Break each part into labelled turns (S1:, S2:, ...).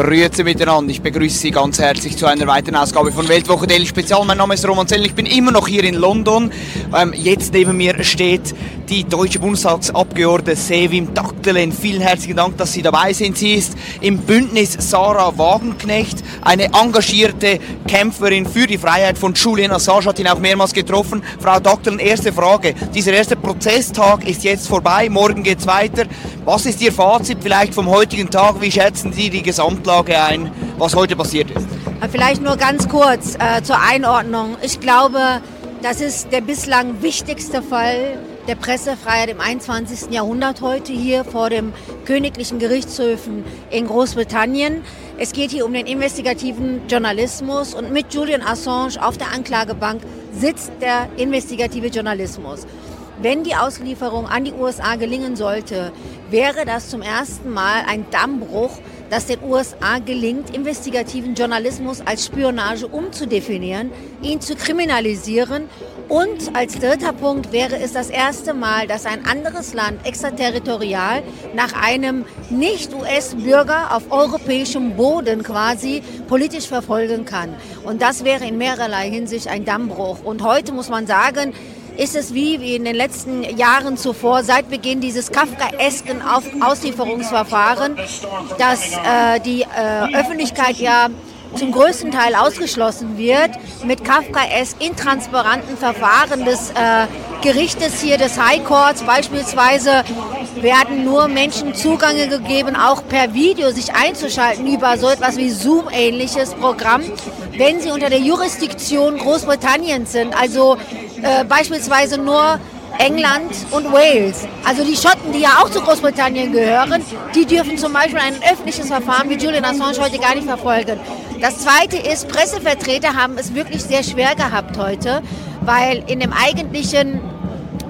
S1: Grüezi miteinander, ich begrüße Sie ganz herzlich zu einer weiteren Ausgabe von Weltwoche Daily Spezial. Mein Name ist Roman Zell, ich bin immer noch hier in London. Ähm, jetzt neben mir steht die deutsche Bundestagsabgeordnete Sevim Daktelen. Vielen herzlichen Dank, dass Sie dabei sind. Sie ist im Bündnis Sarah Wagenknecht, eine engagierte Kämpferin für die Freiheit von Julian Assange, hat ihn auch mehrmals getroffen. Frau Daktelen, erste Frage. Dieser erste Prozesstag ist jetzt vorbei, morgen geht's weiter. Was ist Ihr Fazit vielleicht vom heutigen Tag? Wie schätzen Sie die Gesamtlage ein, was heute passiert ist?
S2: Vielleicht nur ganz kurz äh, zur Einordnung. Ich glaube, das ist der bislang wichtigste Fall der Pressefreiheit im 21. Jahrhundert heute hier vor dem Königlichen Gerichtshöfen in Großbritannien. Es geht hier um den investigativen Journalismus und mit Julian Assange auf der Anklagebank sitzt der investigative Journalismus. Wenn die Auslieferung an die USA gelingen sollte, wäre das zum ersten Mal ein Dammbruch, dass den USA gelingt, investigativen Journalismus als Spionage umzudefinieren, ihn zu kriminalisieren und als dritter Punkt wäre es das erste Mal, dass ein anderes Land extraterritorial nach einem Nicht-US-Bürger auf europäischem Boden quasi politisch verfolgen kann. Und das wäre in mehrerlei Hinsicht ein Dammbruch. Und heute muss man sagen, ist es wie, in den letzten Jahren zuvor, seit Beginn dieses Kafkaesken Auslieferungsverfahren, dass äh, die äh, Öffentlichkeit ja zum größten Teil ausgeschlossen wird, mit Kafkaes intransparenten Verfahren des äh, Gerichtes hier, des High Courts beispielsweise, werden nur Menschen Zugange gegeben, auch per Video sich einzuschalten über so etwas wie Zoom-ähnliches Programm, wenn sie unter der Jurisdiktion Großbritanniens sind. Also äh, beispielsweise nur England und Wales. Also die Schotten, die ja auch zu Großbritannien gehören, die dürfen zum Beispiel ein öffentliches Verfahren wie Julian Assange heute gar nicht verfolgen. Das Zweite ist, Pressevertreter haben es wirklich sehr schwer gehabt heute, weil in dem eigentlichen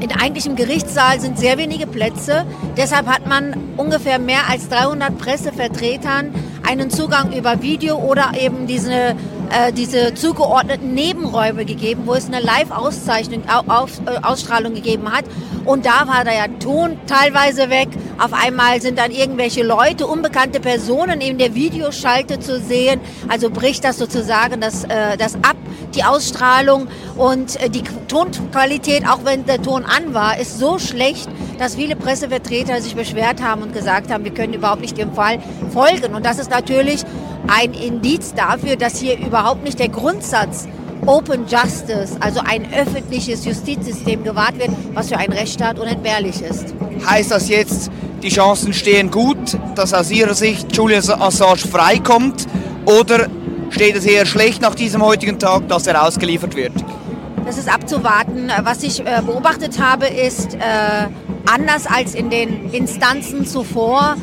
S2: in eigentlichem Gerichtssaal sind sehr wenige Plätze. Deshalb hat man ungefähr mehr als 300 Pressevertretern einen Zugang über Video oder eben diese äh, diese zugeordneten Nebenräume gegeben, wo es eine Live-Auszeichnung, äh, Ausstrahlung gegeben hat. Und da war der Ton teilweise weg. Auf einmal sind dann irgendwelche Leute, unbekannte Personen in der Videoschalte zu sehen. Also bricht das sozusagen das, äh, das ab, die Ausstrahlung. Und äh, die Tonqualität, auch wenn der Ton an war, ist so schlecht, dass viele Pressevertreter sich beschwert haben und gesagt haben, wir können überhaupt nicht dem Fall folgen. Und das ist natürlich ein Indiz dafür, dass hier überhaupt nicht der Grundsatz Open Justice, also ein öffentliches Justizsystem gewahrt wird, was für einen Rechtsstaat unentbehrlich ist.
S1: Heißt das jetzt, die Chancen stehen gut, dass aus Ihrer Sicht Julian Assange freikommt oder steht es eher schlecht nach diesem heutigen Tag, dass er ausgeliefert wird?
S2: Das ist abzuwarten. Was ich äh, beobachtet habe, ist, äh, anders als in den Instanzen zuvor,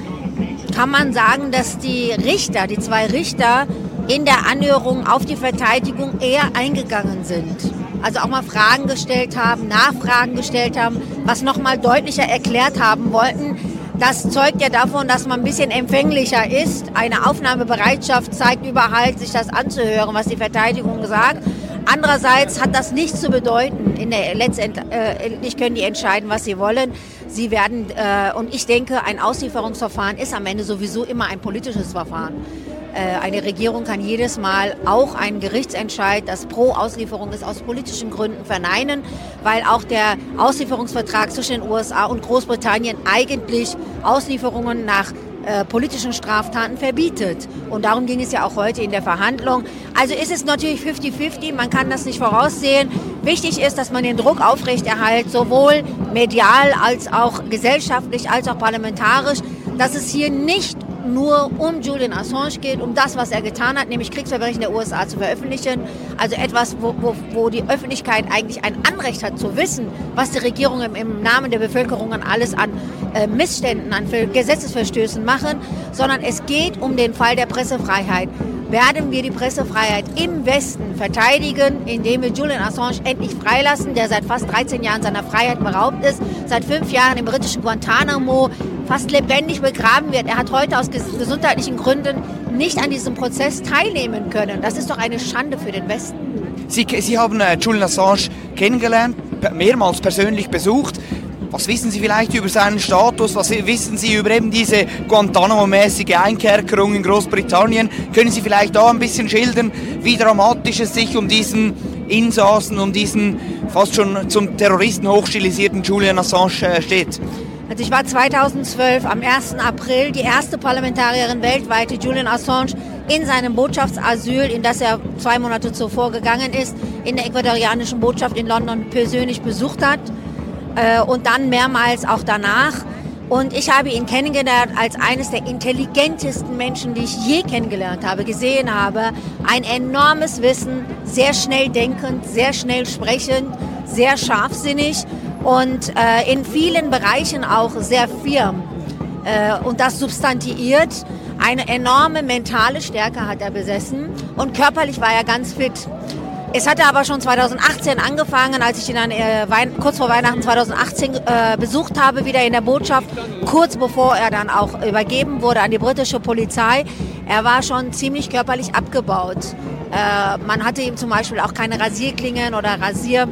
S2: kann man sagen, dass die Richter, die zwei Richter, in der Anhörung auf die Verteidigung eher eingegangen sind. Also auch mal Fragen gestellt haben, Nachfragen gestellt haben, was nochmal deutlicher erklärt haben wollten. Das zeugt ja davon, dass man ein bisschen empfänglicher ist. Eine Aufnahmebereitschaft zeigt überhaupt, sich das anzuhören, was die Verteidigung sagt. Andererseits hat das nichts zu bedeuten. In der letztendlich äh, können die entscheiden, was sie wollen. Sie werden, äh, und ich denke, ein Auslieferungsverfahren ist am Ende sowieso immer ein politisches Verfahren. Äh, eine Regierung kann jedes Mal auch einen Gerichtsentscheid, das pro Auslieferung ist, aus politischen Gründen verneinen, weil auch der Auslieferungsvertrag zwischen den USA und Großbritannien eigentlich Auslieferungen nach äh, politischen Straftaten verbietet. Und darum ging es ja auch heute in der Verhandlung. Also ist es natürlich 50-50, man kann das nicht voraussehen. Wichtig ist, dass man den Druck aufrechterhält, sowohl medial als auch gesellschaftlich als auch parlamentarisch, dass es hier nicht nur um Julian Assange geht, um das, was er getan hat, nämlich Kriegsverbrechen der USA zu veröffentlichen. Also etwas, wo, wo, wo die Öffentlichkeit eigentlich ein Anrecht hat zu wissen, was die Regierung im, im Namen der Bevölkerung alles an äh, Missständen, an Gesetzesverstößen machen, sondern es geht um den Fall der Pressefreiheit werden wir die Pressefreiheit im Westen verteidigen, indem wir Julian Assange endlich freilassen, der seit fast 13 Jahren seiner Freiheit beraubt ist, seit fünf Jahren im britischen Guantanamo fast lebendig begraben wird. Er hat heute aus gesundheitlichen Gründen nicht an diesem Prozess teilnehmen können. Das ist doch eine Schande für den Westen.
S1: Sie, Sie haben äh, Julian Assange kennengelernt, mehrmals persönlich besucht. Was wissen Sie vielleicht über seinen Status? Was wissen Sie über eben diese Guantanamo-mäßige Einkerkerung in Großbritannien? Können Sie vielleicht da ein bisschen schildern, wie dramatisch es sich um diesen Insassen, um diesen fast schon zum Terroristen hochstilisierten Julian Assange äh, steht?
S2: Also ich war 2012 am 1. April die erste Parlamentarierin weltweit, die Julian Assange in seinem Botschaftsasyl, in das er zwei Monate zuvor gegangen ist, in der ecuadorianischen Botschaft in London persönlich besucht hat äh, und dann mehrmals auch danach. Und ich habe ihn kennengelernt als eines der intelligentesten Menschen, die ich je kennengelernt habe, gesehen habe. Ein enormes Wissen, sehr schnell denkend, sehr schnell sprechend, sehr scharfsinnig und äh, in vielen Bereichen auch sehr firm. Äh, und das substantiiert. Eine enorme mentale Stärke hat er besessen und körperlich war er ganz fit. Es hatte aber schon 2018 angefangen, als ich ihn dann äh, kurz vor Weihnachten 2018 äh, besucht habe, wieder in der Botschaft, kurz bevor er dann auch übergeben wurde an die britische Polizei. Er war schon ziemlich körperlich abgebaut. Äh, man hatte ihm zum Beispiel auch keine Rasierklingen oder Rasier,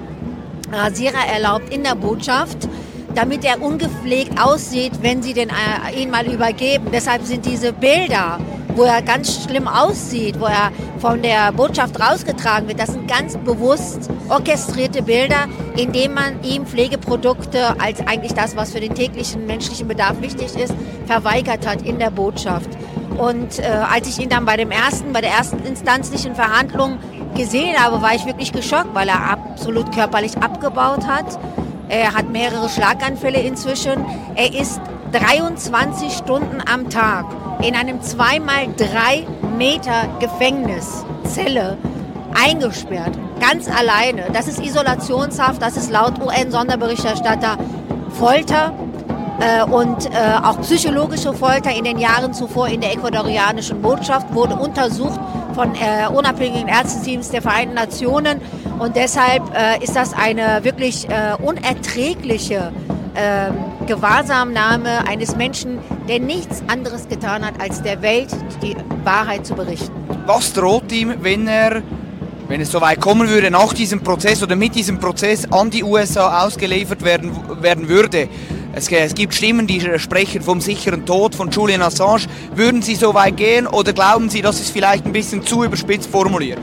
S2: Rasierer erlaubt in der Botschaft damit er ungepflegt aussieht, wenn sie den, äh, ihn mal übergeben. Deshalb sind diese Bilder wo er ganz schlimm aussieht, wo er von der Botschaft rausgetragen wird. Das sind ganz bewusst orchestrierte Bilder, indem man ihm Pflegeprodukte als eigentlich das, was für den täglichen menschlichen Bedarf wichtig ist, verweigert hat in der Botschaft. Und äh, als ich ihn dann bei dem ersten, bei der ersten instanzlichen Verhandlung gesehen habe, war ich wirklich geschockt, weil er absolut körperlich abgebaut hat. Er hat mehrere Schlaganfälle inzwischen. Er ist 23 Stunden am Tag in einem zweimal drei Meter Gefängniszelle eingesperrt, ganz alleine. Das ist Isolationshaft, das ist laut UN-Sonderberichterstatter Folter äh, und äh, auch psychologische Folter in den Jahren zuvor in der ecuadorianischen Botschaft wurde untersucht von äh, unabhängigen Ärzteteams der Vereinten Nationen und deshalb äh, ist das eine wirklich äh, unerträgliche ähm, Gewahrsamnahme eines Menschen, der nichts anderes getan hat, als der Welt die Wahrheit zu berichten.
S1: Was droht ihm, wenn er, wenn es so weit kommen würde, nach diesem Prozess oder mit diesem Prozess an die USA ausgeliefert werden, werden würde? Es, es gibt Stimmen, die sprechen vom sicheren Tod von Julian Assange. Würden Sie so weit gehen oder glauben Sie, das ist vielleicht ein bisschen zu überspitzt formuliert?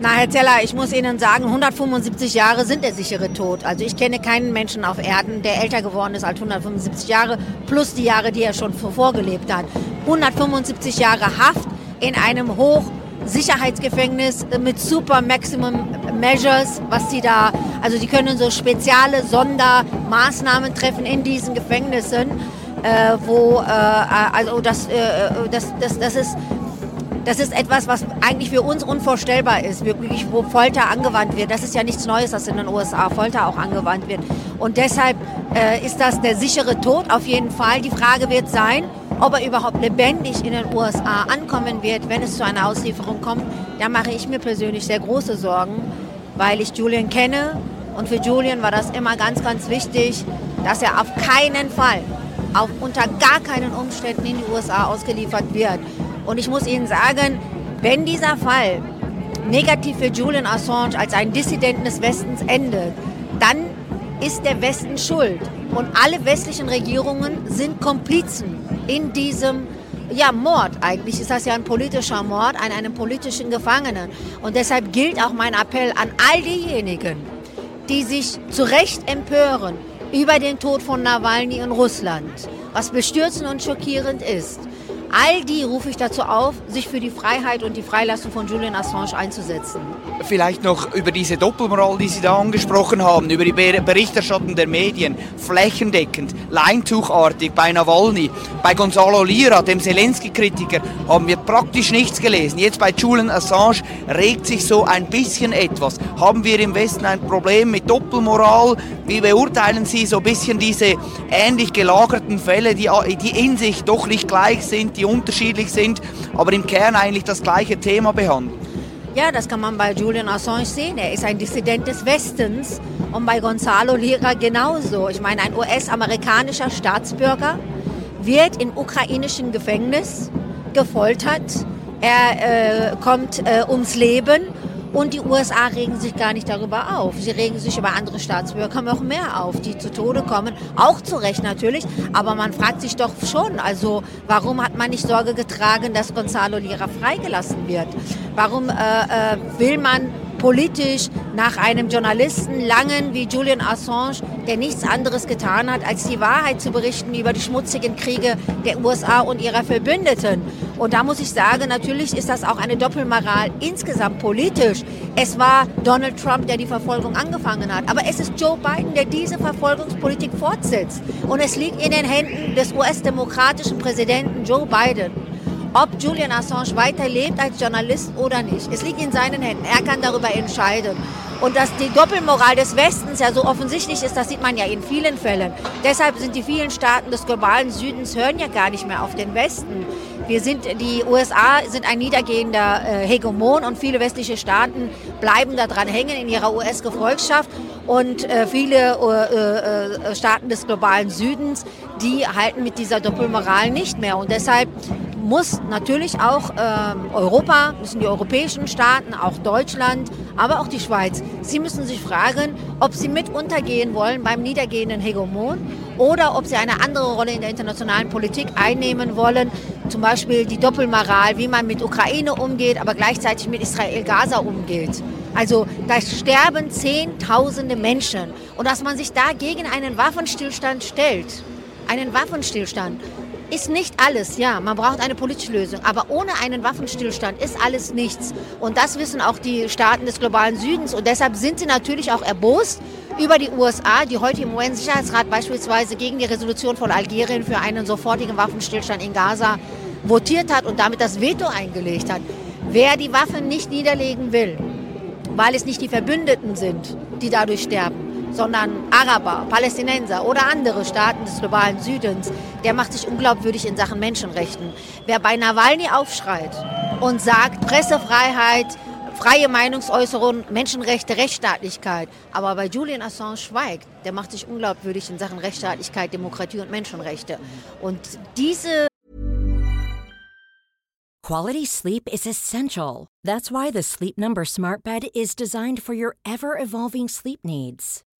S2: Na, Herr Zeller, ich muss Ihnen sagen, 175 Jahre sind der sichere Tod. Also ich kenne keinen Menschen auf Erden, der älter geworden ist als 175 Jahre, plus die Jahre, die er schon vorgelebt hat. 175 Jahre Haft in einem Hochsicherheitsgefängnis mit super Maximum Measures, was sie da, also die können so spezielle Sondermaßnahmen treffen in diesen Gefängnissen, äh, wo, äh, also das, äh, das, das, das ist das ist etwas, was eigentlich für uns unvorstellbar ist, wirklich, wo Folter angewandt wird. Das ist ja nichts Neues, dass in den USA Folter auch angewandt wird. Und deshalb äh, ist das der sichere Tod auf jeden Fall. Die Frage wird sein, ob er überhaupt lebendig in den USA ankommen wird, wenn es zu einer Auslieferung kommt. Da mache ich mir persönlich sehr große Sorgen, weil ich Julian kenne. Und für Julian war das immer ganz, ganz wichtig, dass er auf keinen Fall, auf unter gar keinen Umständen in die USA ausgeliefert wird. Und ich muss Ihnen sagen, wenn dieser Fall negativ für Julian Assange als einen Dissidenten des Westens endet, dann ist der Westen schuld. Und alle westlichen Regierungen sind Komplizen in diesem ja, Mord. Eigentlich ist das ja ein politischer Mord an einem politischen Gefangenen. Und deshalb gilt auch mein Appell an all diejenigen, die sich zu Recht empören über den Tod von Nawalny in Russland, was bestürzend und schockierend ist All die rufe ich dazu auf, sich für die Freiheit und die Freilassung von Julian Assange einzusetzen.
S1: Vielleicht noch über diese Doppelmoral, die Sie da angesprochen haben, über die Berichterstattung der Medien, flächendeckend, leintuchartig bei Nawalny, bei Gonzalo Lira, dem Zelensky-Kritiker, haben wir praktisch nichts gelesen. Jetzt bei Julian Assange regt sich so ein bisschen etwas. Haben wir im Westen ein Problem mit Doppelmoral? Wie beurteilen Sie so ein bisschen diese ähnlich gelagerten Fälle, die, die in sich doch nicht gleich sind, die unterschiedlich sind, aber im Kern eigentlich das gleiche Thema behandeln?
S2: Ja, das kann man bei Julian Assange sehen. Er ist ein Dissident des Westens und bei Gonzalo Lira genauso. Ich meine, ein US-amerikanischer Staatsbürger wird in ukrainischen Gefängnis gefoltert. Er äh, kommt äh, ums Leben und die USA regen sich gar nicht darüber auf. Sie regen sich über andere Staatsbürger noch mehr auf, die zu Tode kommen. Auch zu Recht natürlich. Aber man fragt sich doch schon, also warum hat man nicht Sorge getragen, dass Gonzalo Lira freigelassen wird? Warum äh, äh, will man politisch nach einem Journalisten langen wie Julian Assange, der nichts anderes getan hat, als die Wahrheit zu berichten über die schmutzigen Kriege der USA und ihrer Verbündeten. Und da muss ich sagen, natürlich ist das auch eine Doppelmoral insgesamt politisch. Es war Donald Trump, der die Verfolgung angefangen hat. Aber es ist Joe Biden, der diese Verfolgungspolitik fortsetzt. Und es liegt in den Händen des US-demokratischen Präsidenten Joe Biden ob Julian Assange weiterlebt als Journalist oder nicht. Es liegt in seinen Händen. Er kann darüber entscheiden. Und dass die Doppelmoral des Westens ja so offensichtlich ist, das sieht man ja in vielen Fällen. Deshalb sind die vielen Staaten des globalen Südens hören ja gar nicht mehr auf den Westen. Wir sind, die USA sind ein niedergehender äh, Hegemon und viele westliche Staaten bleiben daran hängen in ihrer US-Gefolgschaft und äh, viele äh, Staaten des globalen Südens, die halten mit dieser Doppelmoral nicht mehr. Und deshalb muss natürlich auch ähm, Europa, müssen die europäischen Staaten, auch Deutschland, aber auch die Schweiz, sie müssen sich fragen, ob sie mit untergehen wollen beim niedergehenden Hegemon oder ob sie eine andere Rolle in der internationalen Politik einnehmen wollen, zum Beispiel die Doppelmoral, wie man mit Ukraine umgeht, aber gleichzeitig mit Israel-Gaza umgeht. Also da sterben Zehntausende Menschen und dass man sich da gegen einen Waffenstillstand stellt, einen Waffenstillstand, ist nicht alles, ja. Man braucht eine politische Lösung. Aber ohne einen Waffenstillstand ist alles nichts. Und das wissen auch die Staaten des globalen Südens. Und deshalb sind sie natürlich auch erbost über die USA, die heute im UN-Sicherheitsrat beispielsweise gegen die Resolution von Algerien für einen sofortigen Waffenstillstand in Gaza votiert hat und damit das Veto eingelegt hat. Wer die Waffen nicht niederlegen will, weil es nicht die Verbündeten sind, die dadurch sterben, sondern Araber, Palästinenser oder andere Staaten des globalen Südens, der macht sich unglaubwürdig in Sachen Menschenrechten. Wer bei Nawalny aufschreit und sagt Pressefreiheit, freie Meinungsäußerung, Menschenrechte, Rechtsstaatlichkeit, aber bei Julian Assange schweigt, der macht sich unglaubwürdig in Sachen Rechtsstaatlichkeit, Demokratie und Menschenrechte. Und diese
S3: Quality sleep is essential. That's why the Sleep Number Smart Bed is designed for your ever evolving sleep needs.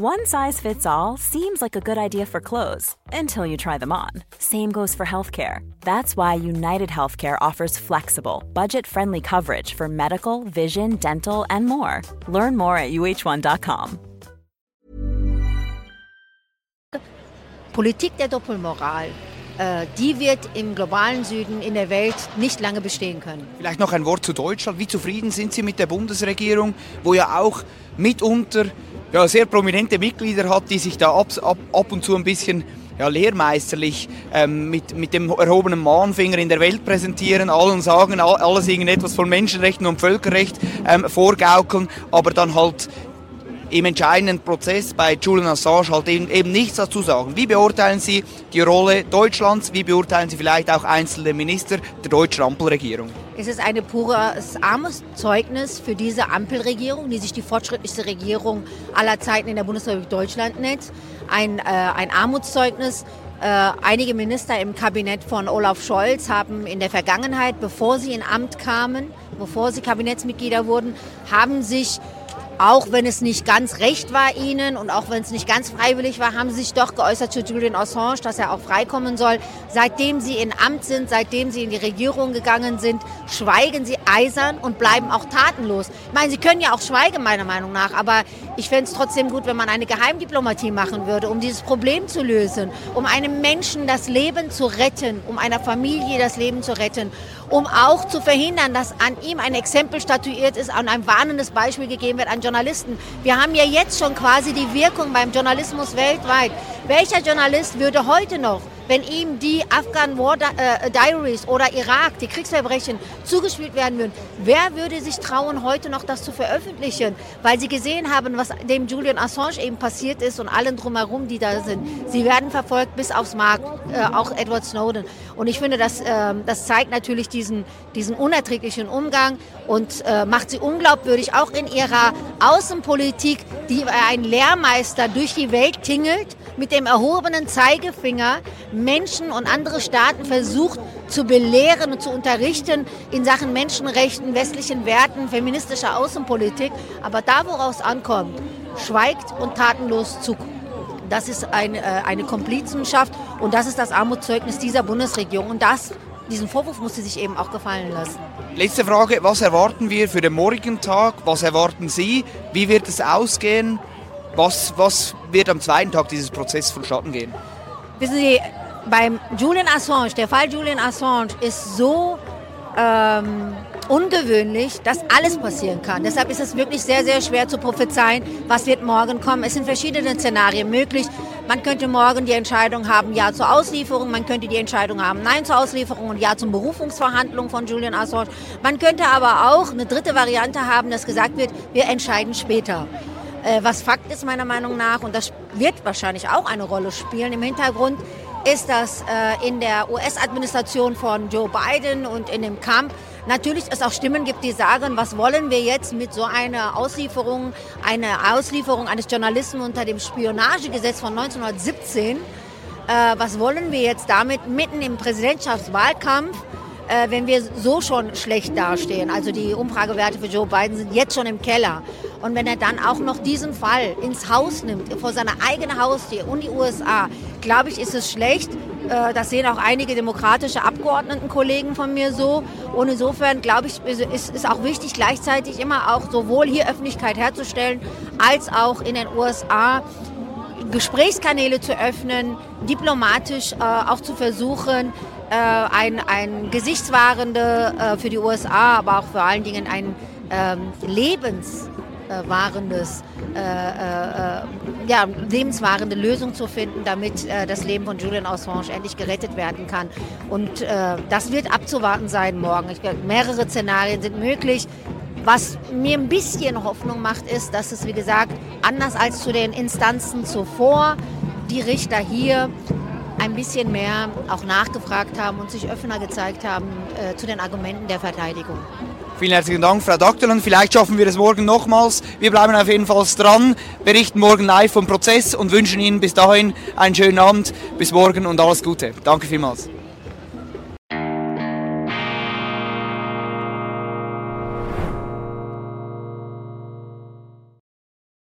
S4: One size fits all seems like a good idea for clothes until you try them on. Same goes for healthcare. That's why United Healthcare offers flexible, budget-friendly coverage for medical, vision, dental, and more. Learn more at uh1.com.
S2: Politik der Doppelmoral. Äh, die wird im globalen Süden in der Welt nicht lange bestehen können.
S1: Vielleicht noch ein Wort zu Deutschland. Wie zufrieden sind Sie mit der Bundesregierung, wo ja auch mitunter ja, sehr prominente Mitglieder hat, die sich da ab, ab, ab und zu ein bisschen ja, lehrmeisterlich ähm, mit, mit dem erhobenen Mahnfinger in der Welt präsentieren, allen sagen, alles irgendetwas von Menschenrechten und Völkerrecht ähm, vorgaukeln, aber dann halt im entscheidenden Prozess bei Julian Assange halt eben, eben nichts dazu sagen. Wie beurteilen Sie die Rolle Deutschlands? Wie beurteilen Sie vielleicht auch einzelne Minister der deutschen Ampelregierung?
S2: Es ist ein pures Armutszeugnis für diese Ampelregierung, die sich die fortschrittlichste Regierung aller Zeiten in der Bundesrepublik Deutschland nennt. Ein, äh, ein Armutszeugnis Äh, einige Minister im Kabinett von Olaf Scholz haben in der Vergangenheit, bevor sie in Amt kamen, bevor sie Kabinettsmitglieder wurden, haben sich auch wenn es nicht ganz recht war ihnen und auch wenn es nicht ganz freiwillig war, haben sie sich doch geäußert zu Julian Assange, dass er auch freikommen soll. Seitdem sie in Amt sind, seitdem sie in die Regierung gegangen sind, schweigen sie eisern und bleiben auch tatenlos. Ich meine, sie können ja auch schweigen, meiner Meinung nach, aber ich fände es trotzdem gut, wenn man eine Geheimdiplomatie machen würde, um dieses Problem zu lösen, um einem Menschen das Leben zu retten, um einer Familie das Leben zu retten um auch zu verhindern, dass an ihm ein Exempel statuiert ist und ein warnendes Beispiel gegeben wird an Journalisten. Wir haben ja jetzt schon quasi die Wirkung beim Journalismus weltweit. Welcher Journalist würde heute noch wenn ihm die Afghan War äh, Diaries oder Irak, die Kriegsverbrechen zugespielt werden würden, wer würde sich trauen, heute noch das zu veröffentlichen? Weil sie gesehen haben, was dem Julian Assange eben passiert ist und allen drumherum, die da sind. Sie werden verfolgt bis aufs Markt, äh, auch Edward Snowden. Und ich finde, das, äh, das zeigt natürlich diesen, diesen unerträglichen Umgang und äh, macht sie unglaubwürdig, auch in ihrer Außenpolitik, die ein Lehrmeister durch die Welt tingelt mit dem erhobenen Zeigefinger Menschen und andere Staaten versucht zu belehren und zu unterrichten in Sachen Menschenrechten, westlichen Werten, feministischer Außenpolitik. Aber da, woraus es ankommt, schweigt und tatenlos zu. Das ist eine, äh, eine Komplizenschaft und das ist das Armutszeugnis dieser Bundesregierung. Und das, diesen Vorwurf muss sie sich eben auch gefallen lassen.
S1: Letzte Frage, was erwarten wir für den morgigen Tag? Was erwarten Sie? Wie wird es ausgehen? Was, was wird am zweiten Tag dieses Prozesses vonstatten gehen?
S2: Wissen Sie, beim Julian Assange, der Fall Julian Assange ist so ähm, ungewöhnlich, dass alles passieren kann. Deshalb ist es wirklich sehr, sehr schwer zu prophezeien, was wird morgen kommen. Es sind verschiedene Szenarien möglich. Man könnte morgen die Entscheidung haben, Ja zur Auslieferung. Man könnte die Entscheidung haben, Nein zur Auslieferung und Ja zum Berufungsverhandlung von Julian Assange. Man könnte aber auch eine dritte Variante haben, dass gesagt wird, wir entscheiden später. Äh, was Fakt ist meiner Meinung nach, und das wird wahrscheinlich auch eine Rolle spielen im Hintergrund, ist, dass äh, in der US-Administration von Joe Biden und in dem Kampf natürlich es auch Stimmen gibt, die sagen, was wollen wir jetzt mit so einer Auslieferung, einer Auslieferung eines Journalisten unter dem Spionagegesetz von 1917, äh, was wollen wir jetzt damit mitten im Präsidentschaftswahlkampf wenn wir so schon schlecht dastehen. Also die Umfragewerte für Joe Biden sind jetzt schon im Keller. Und wenn er dann auch noch diesen Fall ins Haus nimmt, vor seiner eigenen Haustür und die USA, glaube ich, ist es schlecht. Äh, das sehen auch einige demokratische Abgeordnetenkollegen von mir so. Und insofern, glaube ich, ist es auch wichtig, gleichzeitig immer auch sowohl hier Öffentlichkeit herzustellen, als auch in den USA Gesprächskanäle zu öffnen, diplomatisch äh, auch zu versuchen, äh, ein, ein gesichtswahrende für die USA, aber auch vor allen Dingen ein ähm, lebenswahrendes, äh, äh, ja, lebenswahrende Lösung zu finden, damit äh, das Leben von Julian Assange endlich gerettet werden kann. Und äh, das wird abzuwarten sein morgen. Ich, mehrere Szenarien sind möglich. Was mir ein bisschen Hoffnung macht, ist, dass es, wie gesagt, anders als zu den Instanzen zuvor, die Richter hier ein bisschen mehr auch nachgefragt haben und sich offener gezeigt haben äh, zu den Argumenten der Verteidigung.
S1: Vielen herzlichen Dank, Frau Doktorland. Vielleicht schaffen wir es morgen nochmals. Wir bleiben auf jeden Fall dran, berichten morgen live vom Prozess und wünschen Ihnen bis dahin einen schönen Abend. Bis morgen und alles Gute. Danke vielmals.